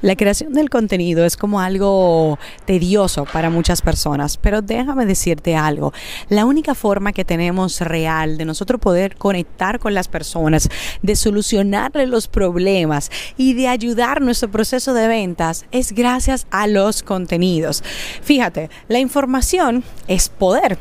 La creación del contenido es como algo tedioso para muchas personas, pero déjame decirte algo. La única forma que tenemos real de nosotros poder conectar con las personas, de solucionarle los problemas y de ayudar nuestro proceso de ventas es gracias a los contenidos. Fíjate, la información es poder.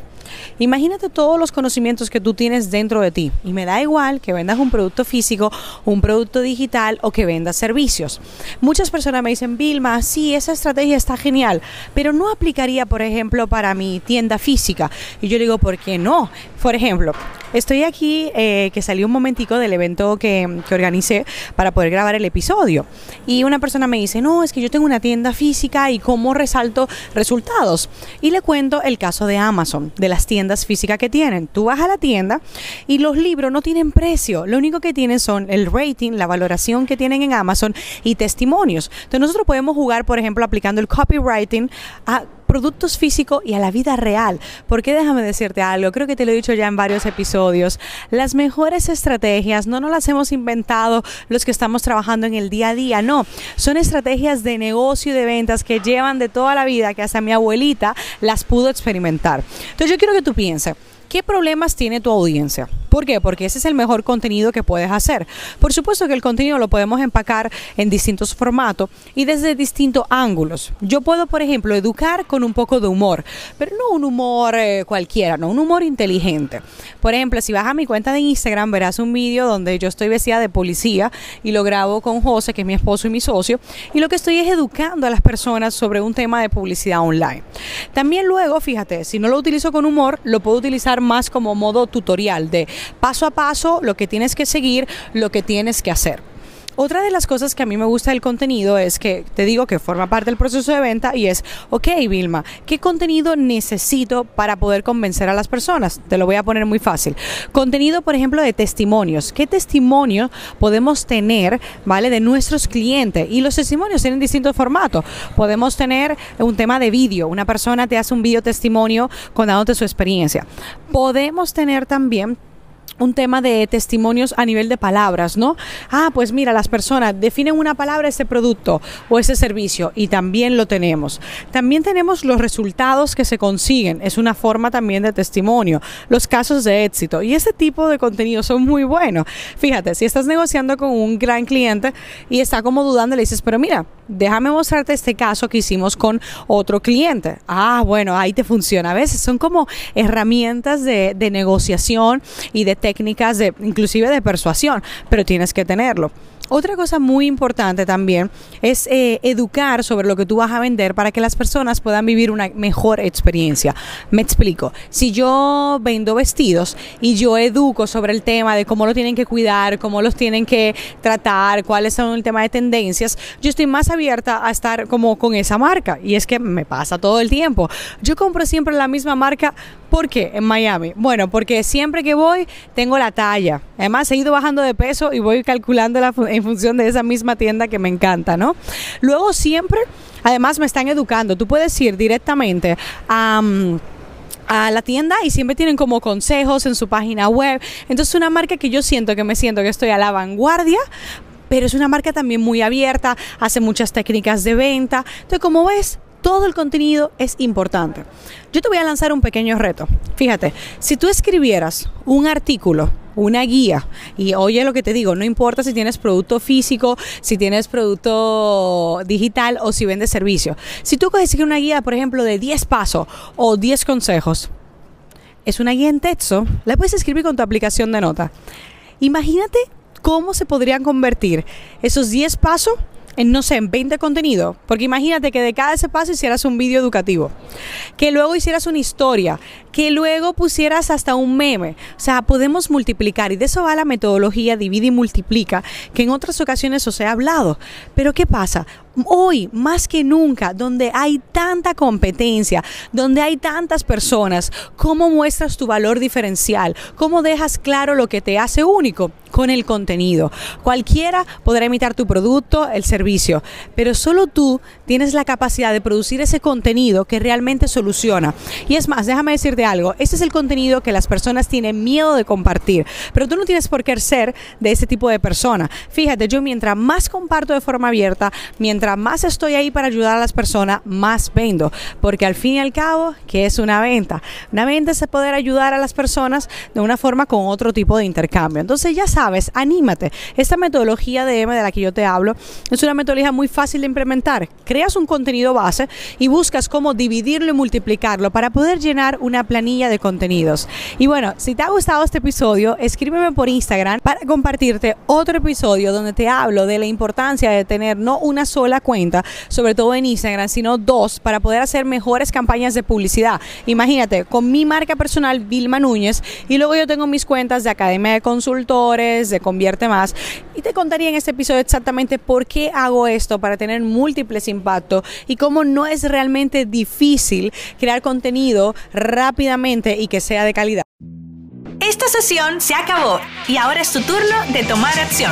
Imagínate todos los conocimientos que tú tienes dentro de ti y me da igual que vendas un producto físico, un producto digital o que vendas servicios. Muchas personas me dicen, Vilma, sí, esa estrategia está genial, pero no aplicaría, por ejemplo, para mi tienda física. Y yo digo, ¿por qué no? Por ejemplo, estoy aquí eh, que salió un momentico del evento que, que organicé para poder grabar el episodio y una persona me dice, no, es que yo tengo una tienda física y cómo resalto resultados. Y le cuento el caso de Amazon, de las tiendas físicas que tienen. Tú vas a la tienda y los libros no tienen precio, lo único que tienen son el rating, la valoración que tienen en Amazon y testimonios. Entonces nosotros podemos jugar, por ejemplo, aplicando el copywriting a productos físicos y a la vida real. Porque déjame decirte algo, creo que te lo he dicho ya en varios episodios, las mejores estrategias no nos las hemos inventado los que estamos trabajando en el día a día, no, son estrategias de negocio y de ventas que llevan de toda la vida, que hasta mi abuelita las pudo experimentar. Entonces yo quiero que tú pienses, ¿Qué problemas tiene tu audiencia? ¿Por qué? Porque ese es el mejor contenido que puedes hacer. Por supuesto que el contenido lo podemos empacar en distintos formatos y desde distintos ángulos. Yo puedo, por ejemplo, educar con un poco de humor, pero no un humor eh, cualquiera, no un humor inteligente. Por ejemplo, si vas a mi cuenta de Instagram, verás un vídeo donde yo estoy vestida de policía y lo grabo con José, que es mi esposo y mi socio, y lo que estoy es educando a las personas sobre un tema de publicidad online. También luego, fíjate, si no lo utilizo con humor, lo puedo utilizar más como modo tutorial de paso a paso lo que tienes que seguir, lo que tienes que hacer. Otra de las cosas que a mí me gusta del contenido es que te digo que forma parte del proceso de venta y es, ok, Vilma, ¿qué contenido necesito para poder convencer a las personas? Te lo voy a poner muy fácil. Contenido, por ejemplo, de testimonios. ¿Qué testimonio podemos tener, ¿vale? De nuestros clientes. Y los testimonios tienen distintos formatos. Podemos tener un tema de vídeo. Una persona te hace un video testimonio contándote su experiencia. Podemos tener también un tema de testimonios a nivel de palabras, ¿no? Ah, pues mira, las personas definen una palabra ese producto o ese servicio y también lo tenemos. También tenemos los resultados que se consiguen, es una forma también de testimonio, los casos de éxito y ese tipo de contenido son muy buenos. Fíjate, si estás negociando con un gran cliente y está como dudando, le dices, pero mira, déjame mostrarte este caso que hicimos con otro cliente. Ah, bueno, ahí te funciona. A veces son como herramientas de, de negociación y de técnicas de inclusive de persuasión, pero tienes que tenerlo. Otra cosa muy importante también es eh, educar sobre lo que tú vas a vender para que las personas puedan vivir una mejor experiencia. Me explico. Si yo vendo vestidos y yo educo sobre el tema de cómo lo tienen que cuidar, cómo los tienen que tratar, cuáles son el tema de tendencias, yo estoy más abierta a estar como con esa marca. Y es que me pasa todo el tiempo. Yo compro siempre la misma marca. ¿Por qué? En Miami. Bueno, porque siempre que voy tengo la talla. Además, he ido bajando de peso y voy calculando la función de esa misma tienda que me encanta, ¿no? Luego siempre, además me están educando, tú puedes ir directamente a... a la tienda y siempre tienen como consejos en su página web. Entonces una marca que yo siento que me siento que estoy a la vanguardia pero es una marca también muy abierta, hace muchas técnicas de venta. Entonces, como ves, todo el contenido es importante. Yo te voy a lanzar un pequeño reto. Fíjate, si tú escribieras un artículo, una guía, y oye lo que te digo, no importa si tienes producto físico, si tienes producto digital o si vendes servicio. Si tú coges una guía, por ejemplo, de 10 pasos o 10 consejos, es una guía en texto, la puedes escribir con tu aplicación de nota. Imagínate cómo se podrían convertir esos 10 pasos en, no sé, en 20 contenidos. Porque imagínate que de cada ese paso hicieras un vídeo educativo, que luego hicieras una historia, que luego pusieras hasta un meme. O sea, podemos multiplicar y de eso va la metodología divide y multiplica, que en otras ocasiones os he hablado. Pero ¿qué pasa? Hoy, más que nunca, donde hay tanta competencia, donde hay tantas personas, ¿cómo muestras tu valor diferencial? ¿Cómo dejas claro lo que te hace único? Con el contenido. Cualquiera podrá imitar tu producto, el servicio, pero solo tú tienes la capacidad de producir ese contenido que realmente soluciona. Y es más, déjame decirte algo, este es el contenido que las personas tienen miedo de compartir, pero tú no tienes por qué ser de ese tipo de persona. Fíjate, yo mientras más comparto de forma abierta, mientras más estoy ahí para ayudar a las personas, más vendo, porque al fin y al cabo, ¿qué es una venta? Una venta es poder ayudar a las personas de una forma con otro tipo de intercambio. Entonces ya sabes, anímate. Esta metodología de M de la que yo te hablo es una metodología muy fácil de implementar. Creas un contenido base y buscas cómo dividirlo y multiplicarlo para poder llenar una planilla de contenidos. Y bueno, si te ha gustado este episodio, escríbeme por Instagram para compartirte otro episodio donde te hablo de la importancia de tener no una sola cuenta, sobre todo en Instagram, sino dos para poder hacer mejores campañas de publicidad. Imagínate, con mi marca personal, Vilma Núñez, y luego yo tengo mis cuentas de Academia de Consultores, de Convierte Más, y te contaría en este episodio exactamente por qué hago esto para tener múltiples impactos y cómo no es realmente difícil crear contenido rápidamente y que sea de calidad. Esta sesión se acabó y ahora es tu turno de tomar acción.